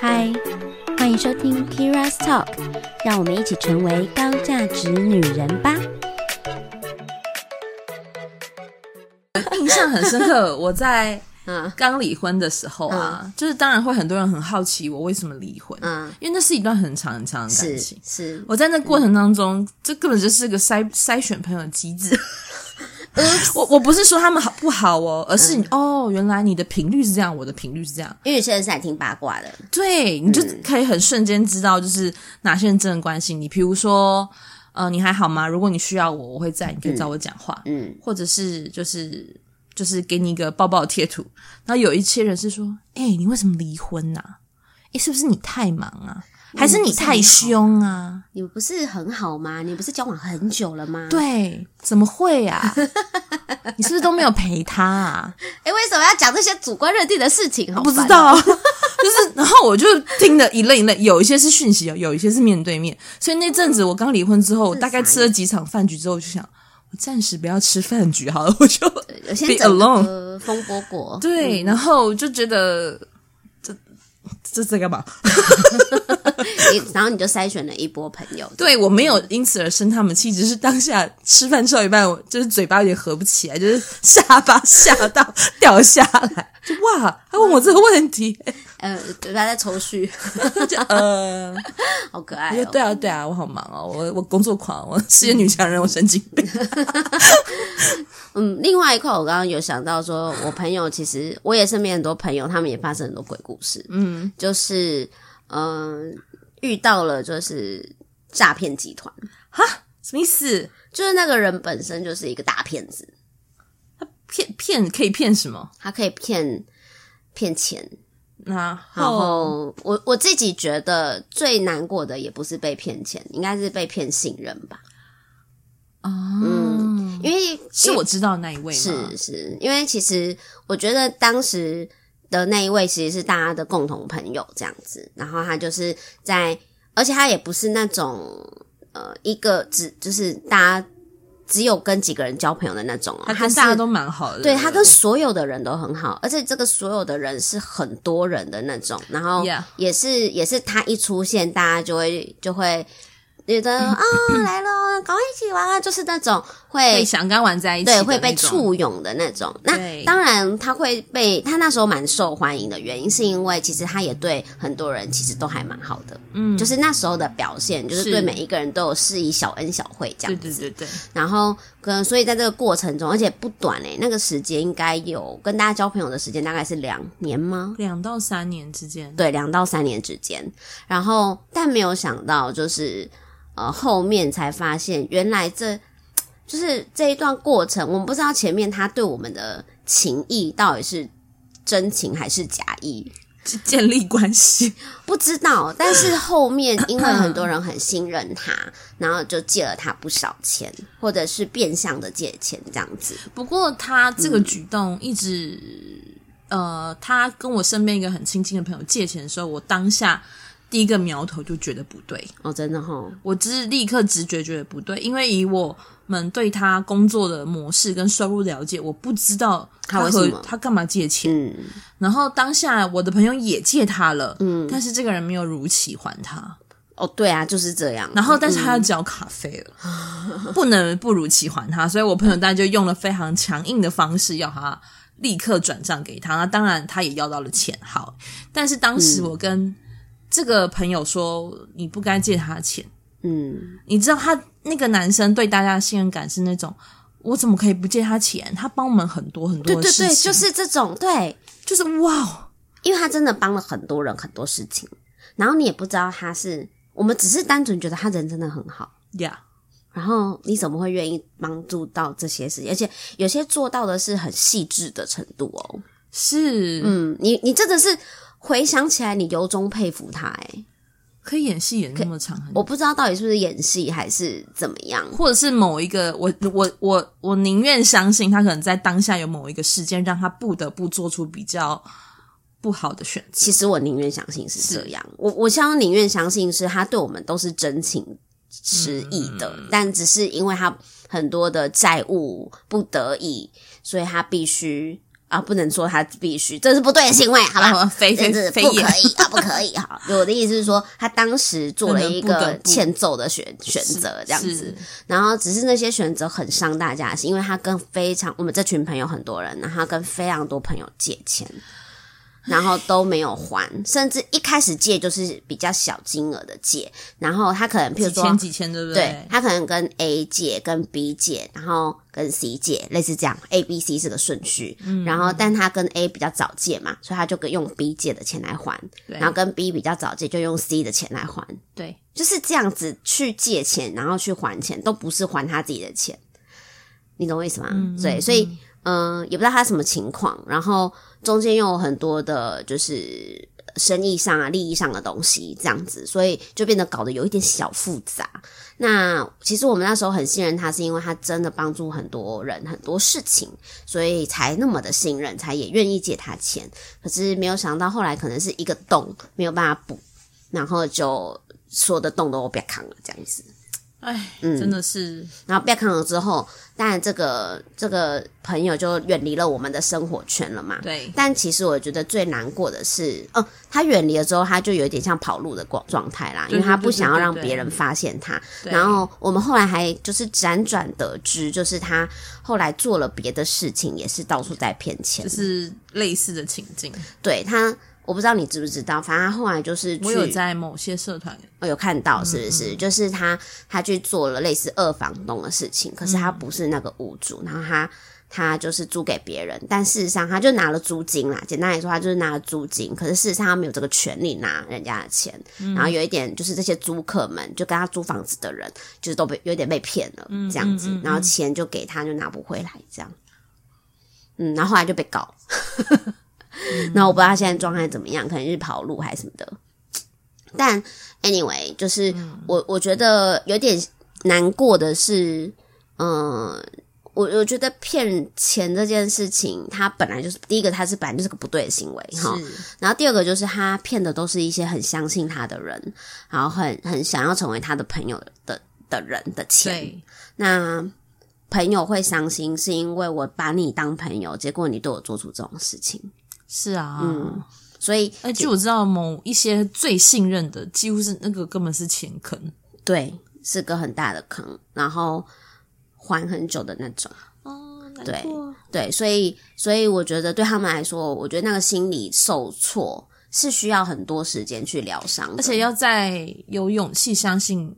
嗨，欢迎收听 Keira's Talk，让我们一起成为高价值女人吧。印象很深刻，我在嗯刚离婚的时候啊，嗯、就是当然会很多人很好奇我为什么离婚，嗯，因为那是一段很长很长的感情。是，是我在那过程当中，嗯、这根本就是个筛筛选朋友的机制。我我不是说他们好不好哦，而是哦，原来你的频率是这样，我的频率是这样，因为有些人是爱听八卦的，对，你就可以很瞬间知道，就是哪些人真的关心你。比如说，呃，你还好吗？如果你需要我，我会在，你可以找我讲话，嗯，嗯或者是就是就是给你一个抱抱贴图。然后有一些人是说，哎、欸，你为什么离婚呐、啊？哎、欸，是不是你太忙啊？还是你太凶啊？你不是很好吗？你不是交往很久了吗？对，怎么会啊？你是不是都没有陪他啊？哎，为什么要讲这些主观认定的事情？我不知道，就是，然后我就听得一愣一愣，有一些是讯息，有一些是面对面。所以那阵子我刚离婚之后，我大概吃了几场饭局之后，我就想，我暂时不要吃饭局好了，我就 be alone。风波果，对，然后就觉得。这在干嘛？然后你就筛选了一波朋友。对，我没有因此而生他们气，只是当下吃饭吃到一半，我就是嘴巴有点合不起来，就是下巴 吓到掉下来。就哇，他问我这个问题，呃，嘴巴在抽搐，就呃，好可爱哦。对啊，对啊，我好忙哦，我我工作狂，我事业女强人，我神经病。嗯，另外一块，我刚刚有想到说，我朋友其实我也身边很多朋友，他们也发生很多鬼故事。嗯，就是嗯、呃，遇到了就是诈骗集团。哈，什么意思？就是那个人本身就是一个大骗子。他骗骗可以骗什么？他可以骗骗钱。然后，然后我我自己觉得最难过的也不是被骗钱，应该是被骗信任吧。哦，嗯，因为是我知道那一位？是是，因为其实我觉得当时的那一位其实是大家的共同朋友这样子，然后他就是在，而且他也不是那种呃一个只就是大家只有跟几个人交朋友的那种，哦他跟大家都蛮好的，对，他跟所有的人都很好，而且这个所有的人是很多人的那种，然后也是.也是他一出现，大家就会就会。觉得啊、哦，来了，赶快一起玩啊！就是那种会，会想跟玩在一起，对，会被簇拥的那种。那当然，他会被他那时候蛮受欢迎的原因，是因为其实他也对很多人其实都还蛮好的。嗯，就是那时候的表现，就是对每一个人都有施以小恩小惠这样子。对对对对。然后，跟所以在这个过程中，而且不短诶、欸，那个时间应该有跟大家交朋友的时间，大概是两年吗？两到三年之间。对，两到三年之间。然后，但没有想到就是。呃，后面才发现，原来这就是这一段过程，我们不知道前面他对我们的情谊到底是真情还是假意，建立关系 不知道。但是后面 因为很多人很信任他，然后就借了他不少钱，或者是变相的借钱这样子。不过他这个举动一直，嗯、呃，他跟我身边一个很亲近的朋友借钱的时候，我当下。第一个苗头就觉得不对哦，真的哈，我只是立刻直觉觉得不对，因为以我们对他工作的模式跟收入了解，我不知道他和他为什么他干嘛借钱。嗯，然后当下我的朋友也借他了，嗯，但是这个人没有如期还他。哦，对啊，就是这样。然后，但是他要交卡费了，嗯、不能不如期还他，所以我朋友当然就用了非常强硬的方式要他立刻转账给他。那当然，他也要到了钱，好，但是当时我跟、嗯这个朋友说：“你不该借他钱。”嗯，你知道他那个男生对大家的信任感是那种，我怎么可以不借他钱？他帮我们很多很多的事情，对对对，就是这种，对，就是哇，因为他真的帮了很多人很多事情，然后你也不知道他是，我们只是单纯觉得他人真的很好呀。Yeah. 然后你怎么会愿意帮助到这些事情？而且有些做到的是很细致的程度哦。是，嗯，你你真的是。回想起来，你由衷佩服他，哎可以演戏演那么长，我不知道到底是不是演戏还是怎么样，或者是某一个，我我我我宁愿相信他可能在当下有某一个事件让他不得不做出比较不好的选择。其实我宁愿相信是这样，我我相宁愿相信是他对我们都是真情实意的，嗯、但只是因为他很多的债务不得已，所以他必须。啊，不能说他必须，这是不对的行为，好吧？非非这是不可以啊，不可以哈。我 的意思是说，他当时做了一个欠揍的选选择，这样子，然后只是那些选择很伤大家的心，因为他跟非常我们这群朋友很多人，然后他跟非常多朋友借钱。然后都没有还，甚至一开始借就是比较小金额的借，然后他可能譬如说几千几千，对不对？对，他可能跟 A 借，跟 B 借，然后跟 C 借，类似这样，A、B、C 是个顺序。嗯，然后但他跟 A 比较早借嘛，所以他就跟用 B 借的钱来还，然后跟 B 比较早借，就用 C 的钱来还。对，就是这样子去借钱，然后去还钱，都不是还他自己的钱，你懂我意思吗？嗯，对，所以嗯、呃，也不知道他什么情况，然后。中间又有很多的，就是生意上啊、利益上的东西，这样子，所以就变得搞得有一点小复杂。那其实我们那时候很信任他，是因为他真的帮助很多人很多事情，所以才那么的信任，才也愿意借他钱。可是没有想到后来可能是一个洞没有办法补，然后就所有的洞都被扛了，这样子。哎，真的是。嗯、然后被看了之后，当然这个这个朋友就远离了我们的生活圈了嘛。对。但其实我觉得最难过的是，哦，他远离了之后，他就有一点像跑路的状状态啦，因为他不想要让别人发现他。然后我们后来还就是辗转得知，就是他后来做了别的事情，也是到处在骗钱，就是类似的情境。对他。我不知道你知不知道，反正他后来就是去我有在某些社团我有看到，是不是？嗯嗯就是他他去做了类似二房东的事情，可是他不是那个屋主，嗯、然后他他就是租给别人，但事实上他就拿了租金啦。简单来说，他就是拿了租金，可是事实上他没有这个权利拿人家的钱。嗯、然后有一点就是这些租客们就跟他租房子的人，就是都被有点被骗了这样子，然后钱就给他就拿不回来这样。嗯，然后后来就被告。那、嗯、我不知道他现在状态怎么样，可能是跑路还是什么的。但 anyway，就是我我觉得有点难过的是，嗯，我我觉得骗钱这件事情，他本来就是第一个，他是本来就是个不对的行为哈。然后第二个就是他骗的都是一些很相信他的人，然后很很想要成为他的朋友的的人的钱。那朋友会伤心，是因为我把你当朋友，结果你对我做出这种事情。是啊，嗯，所以，而且我知道某一些最信任的，几乎是那个根本是钱坑，对，是个很大的坑，然后还很久的那种，哦，对，对，所以，所以我觉得对他们来说，我觉得那个心理受挫是需要很多时间去疗伤，而且要在有勇气相信，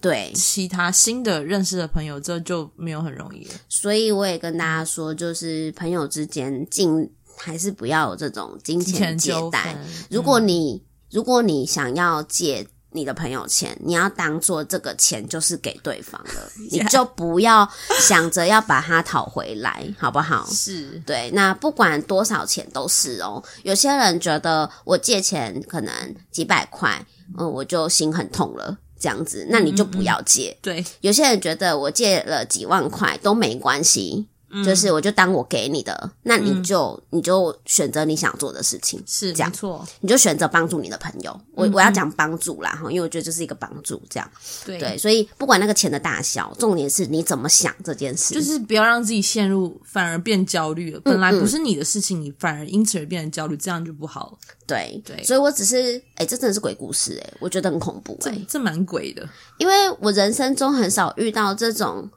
对。其他新的认识的朋友，这就没有很容易了。所以我也跟大家说，就是朋友之间尽。还是不要有这种金钱借贷。如果你、嗯、如果你想要借你的朋友钱，你要当做这个钱就是给对方的，你就不要想着要把它讨回来，好不好？是对。那不管多少钱都是哦。有些人觉得我借钱可能几百块，嗯，我就心很痛了，这样子，那你就不要借。嗯嗯对。有些人觉得我借了几万块都没关系。就是，我就当我给你的，嗯、那你就、嗯、你就选择你想做的事情，是这样，错，你就选择帮助你的朋友。嗯、我我要讲帮助啦，哈，因为我觉得这是一个帮助，这样对对。所以不管那个钱的大小，重点是你怎么想这件事，就是不要让自己陷入反而变焦虑了。本来不是你的事情，你反而因此而变得焦虑，这样就不好了。对对，所以我只是，哎、欸，这真的是鬼故事、欸，哎，我觉得很恐怖、欸，哎，这蛮鬼的，因为我人生中很少遇到这种。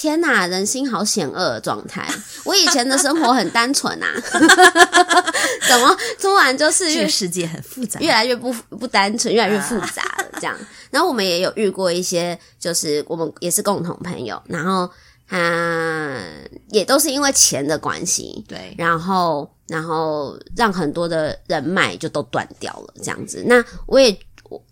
天呐，人心好险恶的状态！我以前的生活很单纯啊，怎么突然就是越世界很复杂，越来越不不单纯，越来越复杂了这样。然后我们也有遇过一些，就是我们也是共同朋友，然后他也都是因为钱的关系，对，然后然后让很多的人脉就都断掉了这样子。那我也，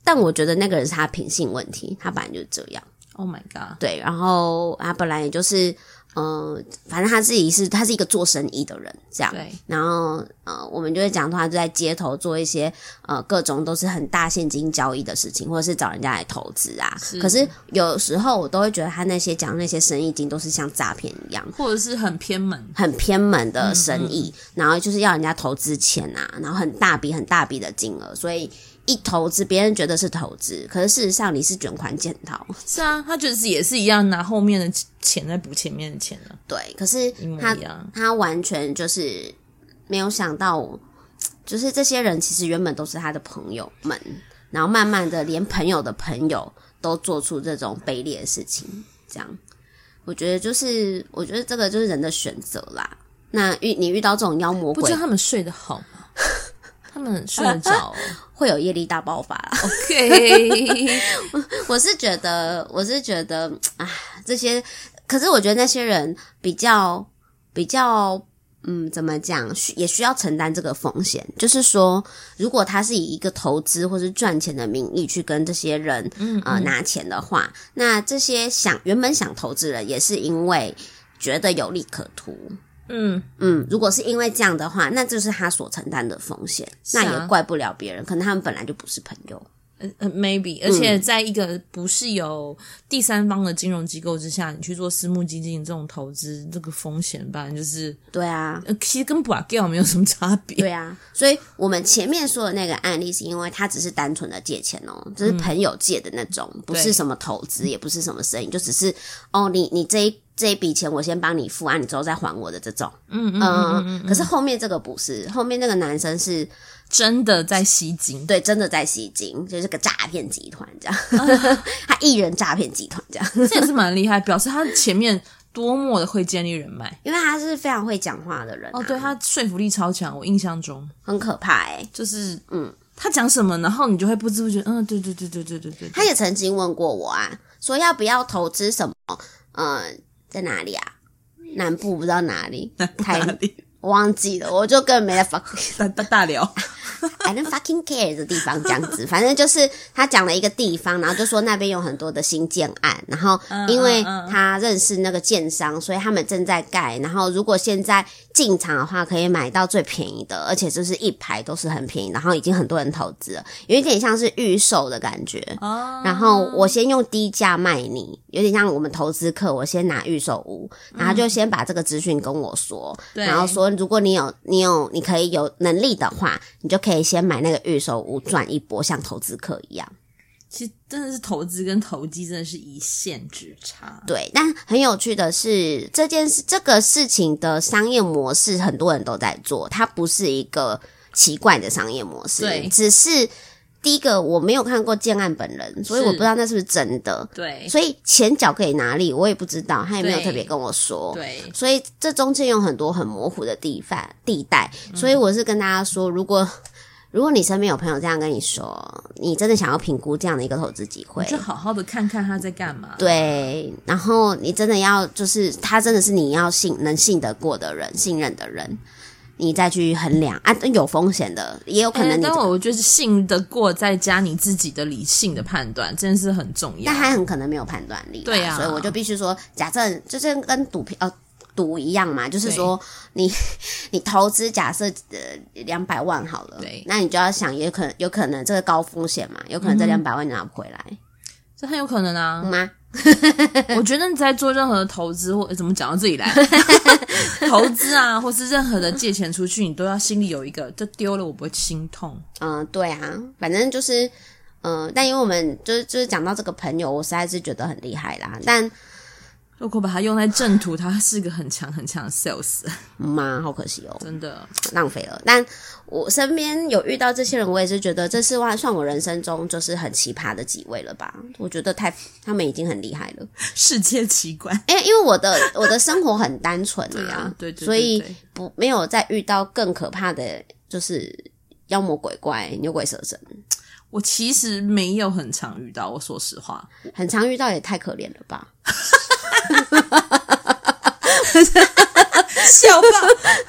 但我觉得那个人是他品性问题，他本来就是这样。Oh my god！对，然后他本来也就是，嗯、呃，反正他自己是他是一个做生意的人，这样。对。然后，呃，我们就会讲他就在街头做一些呃各种都是很大现金交易的事情，或者是找人家来投资啊。是。可是有时候我都会觉得他那些讲那些生意经都是像诈骗一样，或者是很偏门、很偏门的生意，嗯嗯然后就是要人家投资钱啊，然后很大笔很大笔的金额，所以。一投资，别人觉得是投资，可是事实上你是卷款潜逃。是啊，他就是也是一样，拿后面的钱在补前面的钱了。对，可是他他完全就是没有想到，就是这些人其实原本都是他的朋友们，然后慢慢的连朋友的朋友都做出这种卑劣的事情，这样，我觉得就是，我觉得这个就是人的选择啦。那遇你遇到这种妖魔鬼，不知道他们睡得好吗？他们睡得着，会有业力大爆发啦。OK，我是觉得，我是觉得啊，这些，可是我觉得那些人比较比较，嗯，怎么讲，需也需要承担这个风险。就是说，如果他是以一个投资或是赚钱的名义去跟这些人，嗯，嗯，呃，拿钱的话，那这些想原本想投资人也是因为觉得有利可图。嗯嗯，如果是因为这样的话，那就是他所承担的风险，啊、那也怪不了别人。可能他们本来就不是朋友，呃呃，maybe，而且在一个不是有第三方的金融机构之下，你去做私募基金这种投资，这个风险吧，就是对啊，其实跟不给没有什么差别。对啊，所以我们前面说的那个案例，是因为他只是单纯的借钱哦，就是朋友借的那种，嗯、不是什么投资，也不是什么生意，就只是哦，你你这一。这一笔钱我先帮你付啊，你之后再还我的这种，嗯嗯嗯，嗯，可是后面这个不是，后面那个男生是真的在吸金，对，真的在吸金，就是个诈骗集团这样，啊、他艺人诈骗集团这样，这也是蛮厉害，表示他前面多么的会建立人脉，因为他是非常会讲话的人、啊，哦，对，他说服力超强，我印象中。很可怕哎、欸，就是嗯，他讲什么，然后你就会不知不觉，嗯，对对对对对对对，他也曾经问过我啊，说要不要投资什么，嗯。在哪里啊？南部不知道哪里，台里？我忘记了，我就根本没在 fuck 大大大聊。I don't fucking care 的地方这样子，反正就是他讲了一个地方，然后就说那边有很多的新建案，然后因为他认识那个建商，所以他们正在盖，然后如果现在进场的话，可以买到最便宜的，而且就是一排都是很便宜，然后已经很多人投资了，有一点像是预售的感觉。然后我先用低价卖你，有点像我们投资客，我先拿预售屋，然后就先把这个资讯跟我说，然后说如果你有你有你可以有能力的话，你就可以。可以先买那个预售屋赚一波，像投资客一样。其实真的是投资跟投机真的是一线之差。对，但很有趣的是，这件事这个事情的商业模式很多人都在做，它不是一个奇怪的商业模式。对，只是。第一个我没有看过建案本人，所以我不知道那是不是真的。对，所以钱缴给哪里我也不知道，他也没有特别跟我说。对，所以这中间有很多很模糊的地方地带，所以我是跟大家说，如果如果你身边有朋友这样跟你说，你真的想要评估这样的一个投资机会，就好好的看看他在干嘛。对，然后你真的要就是他真的是你要信能信得过的人，信任的人。你再去衡量啊，有风险的，也有可能你。但我觉得信得过，再加你自己的理性的判断，真的是很重要。但他很可能没有判断力，对呀、啊，所以我就必须说，假设就是跟赌票呃赌一样嘛，就是说你 你投资假设呃两百万好了，对，那你就要想，也可能有可能这个高风险嘛，有可能这两百万你拿不回来，嗯、这很有可能啊，嗯、吗？我觉得你在做任何的投资或怎么讲到这里来，投资啊，或是任何的借钱出去，你都要心里有一个，这丢了我不会心痛。嗯，对啊，反正就是，嗯，但因为我们就是就是讲到这个朋友，我实在是觉得很厉害啦，但。如果把它用在正途，它是个很强很强的 sales。妈，好可惜哦，真的浪费了。但我身边有遇到这些人，我也是觉得这是算我人生中就是很奇葩的几位了吧？我觉得太他们已经很厉害了，世界奇观。哎、欸，因为我的我的生活很单纯呀、啊，对，对，对，对，所以不没有再遇到更可怕的就是妖魔鬼怪、牛鬼蛇神。我其实没有很常遇到，我说实话，很常遇到也太可怜了吧。笑爆！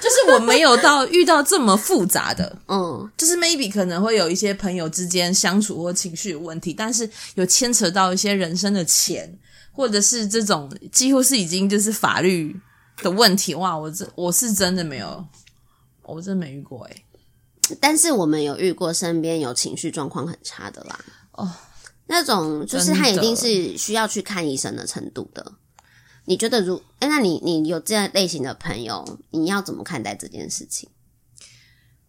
就是我没有到遇到这么复杂的，嗯，就是 maybe 可能会有一些朋友之间相处或情绪有问题，但是有牵扯到一些人生的钱，或者是这种几乎是已经就是法律的问题，哇！我这我是真的没有，我真的没遇过诶。但是我们有遇过身边有情绪状况很差的啦，哦，那种就是他一定是需要去看医生的程度的。你觉得如，如、欸、哎，那你你有这样类型的朋友，你要怎么看待这件事情？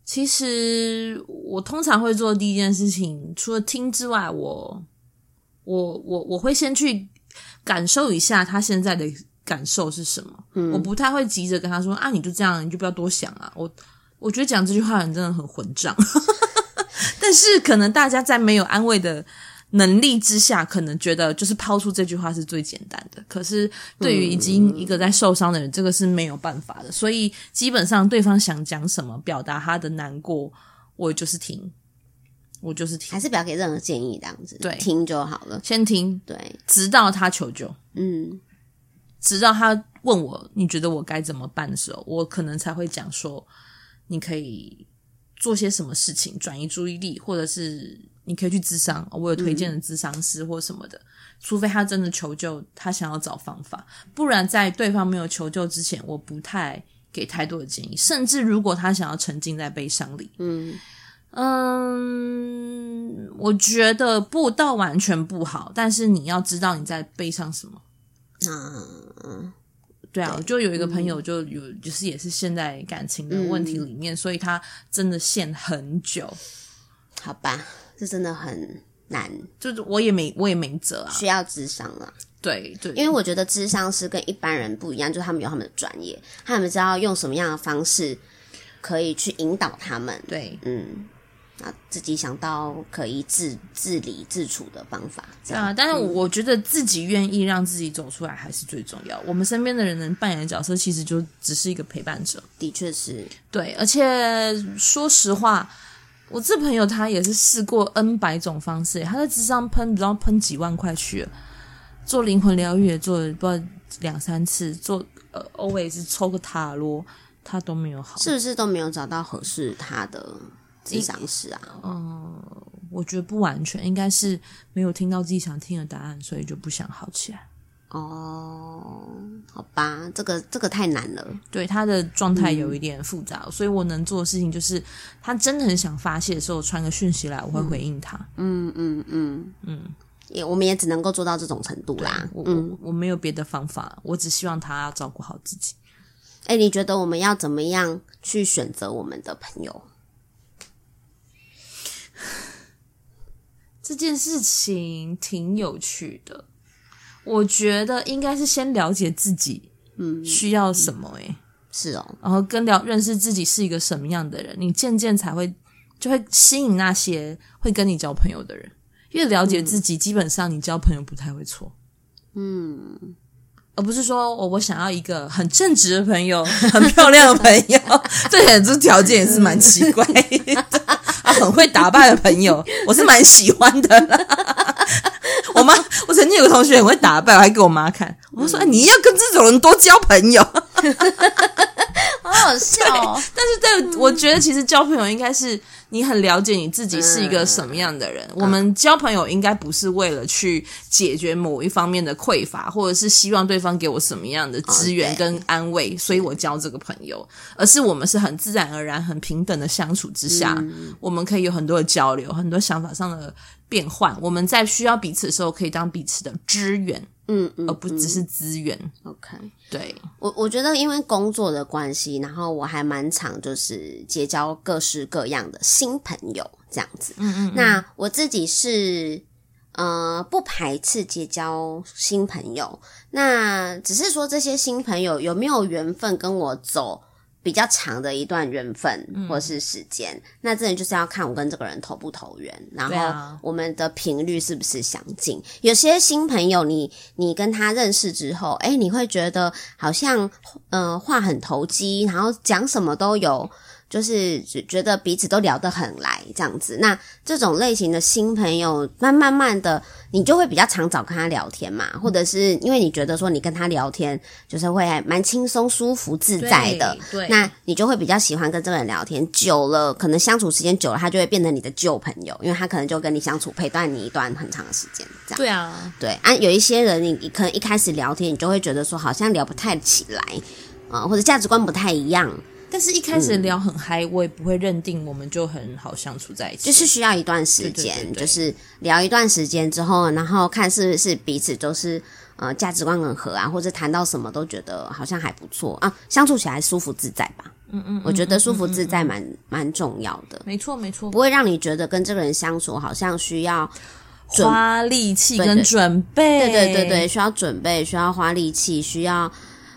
其实我通常会做第一件事情，除了听之外，我我我我会先去感受一下他现在的感受是什么。嗯，我不太会急着跟他说啊，你就这样，你就不要多想啊。我我觉得讲这句话的人真的很混账，但是可能大家在没有安慰的能力之下，可能觉得就是抛出这句话是最简单的。可是对于已经一个在受伤的人，嗯、这个是没有办法的。所以基本上对方想讲什么，表达他的难过，我就是听，我就是听，还是不要给任何建议，这样子，对，听就好了，先听，对，直到他求救，嗯，直到他问我你觉得我该怎么办的时候，我可能才会讲说。你可以做些什么事情转移注意力，或者是你可以去咨商，我有推荐的咨商师或什么的。嗯、除非他真的求救，他想要找方法，不然在对方没有求救之前，我不太给太多的建议。甚至如果他想要沉浸在悲伤里，嗯嗯，我觉得不到完全不好，但是你要知道你在悲伤什么。嗯。对啊，我就有一个朋友，就有、嗯、就是也是陷在感情的问题里面，嗯、所以他真的陷很久。好吧，这真的很难，就是我也没我也没辙啊，需要智商啊。对对，因为我觉得智商是跟一般人不一样，就是他们有他们的专业，他们知道用什么样的方式可以去引导他们。对，嗯。啊，自己想到可以自自理自处的方法。啊，但是我觉得自己愿意让自己走出来还是最重要。嗯、我们身边的人能扮演的角色，其实就只是一个陪伴者。的确是，对。而且说实话，我这朋友他也是试过 N 百种方式，他在智商喷，不知道喷几万块去，做灵魂疗愈也做了不知道两三次，做呃，always 抽个塔罗，他都没有好，是不是都没有找到合适他的？咨商师啊，嗯，我觉得不完全，应该是没有听到自己想听的答案，所以就不想好起来。哦，好吧，这个这个太难了。对，他的状态有一点复杂，嗯、所以我能做的事情就是，他真的很想发泄的时候，传个讯息来，我会回应他。嗯嗯嗯嗯，也我们也只能够做到这种程度啦。我嗯我，我没有别的方法，我只希望他要照顾好自己。哎，你觉得我们要怎么样去选择我们的朋友？这件事情挺有趣的，我觉得应该是先了解自己，嗯，需要什么、欸？诶、嗯，是哦，然后跟了认识自己是一个什么样的人，你渐渐才会就会吸引那些会跟你交朋友的人。越了解自己，嗯、基本上你交朋友不太会错，嗯，而不是说我我想要一个很正直的朋友，很漂亮的朋友，这点这条件也是蛮奇怪的。很会打扮的朋友，我是蛮喜欢的啦。我妈，我曾经有个同学很会打扮，我还给我妈看。我说：“你要跟这种人多交朋友。”好好笑哦。但是，对，我觉得其实交朋友应该是你很了解你自己是一个什么样的人。嗯、我们交朋友应该不是为了去解决某一方面的匮乏，或者是希望对方给我什么样的资源跟安慰，所以我交这个朋友。而是我们是很自然而然、很平等的相处之下，嗯、我们可以有很多的交流，很多想法上的变换。我们在需要彼此的时候，可以当彼此的支援。嗯，嗯，而不只是资源。OK，对，我我觉得因为工作的关系，然后我还蛮常就是结交各式各样的新朋友这样子。嗯，嗯嗯。那我自己是呃不排斥结交新朋友，那只是说这些新朋友有没有缘分跟我走比较长的一段缘分或是时间，嗯、那真的就是要看我跟这个人投不投缘，然后我们的频率是不是相近。啊、有些新朋友你，你你跟他认识之后，诶，你会觉得好像呃话很投机，然后讲什么都有。就是觉得彼此都聊得很来这样子，那这种类型的新朋友，慢慢慢的，你就会比较常找跟他聊天嘛，或者是因为你觉得说你跟他聊天就是会蛮轻松、舒服、自在的，对，对，那你就会比较喜欢跟这个人聊天。久了，可能相处时间久了，他就会变成你的旧朋友，因为他可能就跟你相处陪伴你一段很长的时间，这样。对啊，对啊，有一些人，你可能一开始聊天，你就会觉得说好像聊不太起来啊，或者价值观不太一样。但是，一开始聊很嗨，嗯、我也不会认定我们就很好相处在一起。就是需要一段时间，就是聊一段时间之后，然后看是不是彼此都是呃价值观很合啊，或者谈到什么都觉得好像还不错啊，相处起来舒服自在吧。嗯，嗯嗯，我觉得舒服自在蛮蛮、嗯嗯嗯、重要的。没错没错，不会让你觉得跟这个人相处好像需要花力气跟准备。对对对对，需要准备，需要花力气，需要。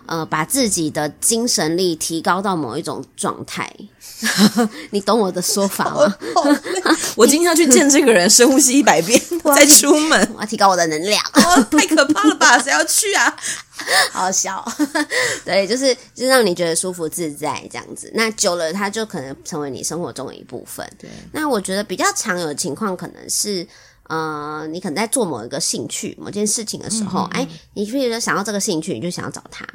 呃，把自己的精神力提高到某一种状态。你懂我的说法吗？我今天要去见这个人，深呼吸一百遍 再出门，我要提高我的能量。哦，太可怕了吧？谁要去啊？好笑。对，就是就是让你觉得舒服自在这样子。那久了，它就可能成为你生活中的一部分。对。那我觉得比较常有的情况，可能是呃，你可能在做某一个兴趣、某件事情的时候，嗯嗯嗯哎，你譬如说想要这个兴趣，你就想要找他。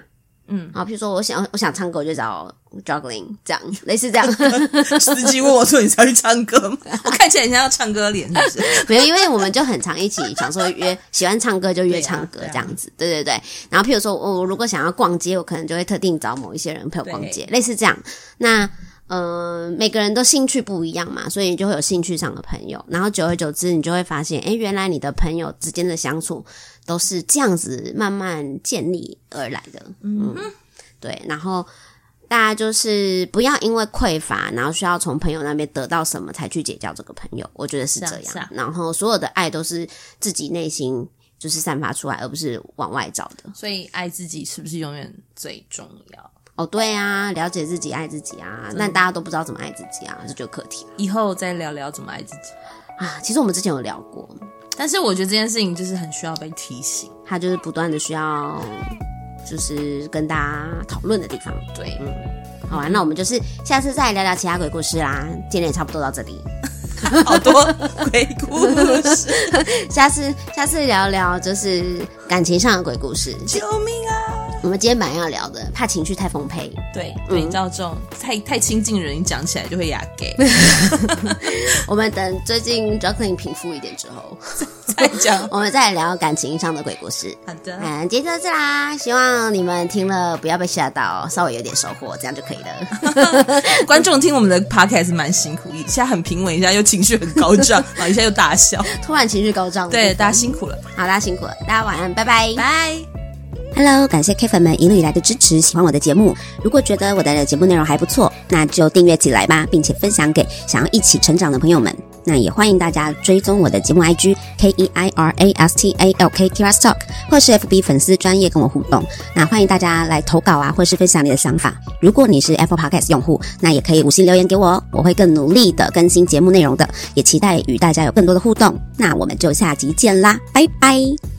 嗯，啊，譬如说我想我想唱歌，我就找 juggling 这样，类似这样。司机问我说：“你才去唱歌吗？” 我看起来很像要唱歌脸，是不是？没有，因为我们就很常一起想说约喜欢唱歌就约唱歌这样子，对对对。然后譬如说我如果想要逛街，我可能就会特定找某一些人陪我逛街，类似这样。那呃，每个人都兴趣不一样嘛，所以你就会有兴趣上的朋友。然后久而久之，你就会发现，哎，原来你的朋友之间的相处。都是这样子慢慢建立而来的，嗯，对。然后大家就是不要因为匮乏，然后需要从朋友那边得到什么才去结交这个朋友。我觉得是这样。然后所有的爱都是自己内心就是散发出来，而不是往外找的。所以爱自己是不是永远最重要？哦，对啊，了解自己，爱自己啊。那大家都不知道怎么爱自己啊，这就课题。以后再聊聊怎么爱自己啊。其实我们之前有聊过。但是我觉得这件事情就是很需要被提醒，它就是不断的需要，就是跟大家讨论的地方。对，嗯，好啊，那我们就是下次再聊聊其他鬼故事啦。今天也差不多到这里，好多鬼故事，下次下次聊聊就是感情上的鬼故事。救命啊！我们今天晚上要聊的，怕情绪太丰沛。对，对，你知道这种太太亲近人，你讲起来就会哑给。我们等最近 juggling 平复一点之后 再讲，我们再聊感情上的鬼故事。好的，嗯，今天就到这啦。希望你们听了不要被吓到，稍微有点收获，这样就可以了。观众听我们的 podcast 蛮辛苦，一下很平稳，一下又情绪很高涨，啊，一下又大笑，突然情绪高涨。对，大家辛苦了。好，大家辛苦了，大家晚安，拜拜，拜。Hello，感谢 K 粉们一路以来的支持，喜欢我的节目。如果觉得我的节目内容还不错，那就订阅起来吧，并且分享给想要一起成长的朋友们。那也欢迎大家追踪我的节目 IG K E I R A S T A L K Keira's Talk，或是 FB 粉丝专业跟我互动。那欢迎大家来投稿啊，或是分享你的想法。如果你是 Apple Podcast 用户，那也可以五星留言给我哦，我会更努力的更新节目内容的。也期待与大家有更多的互动。那我们就下集见啦，拜拜。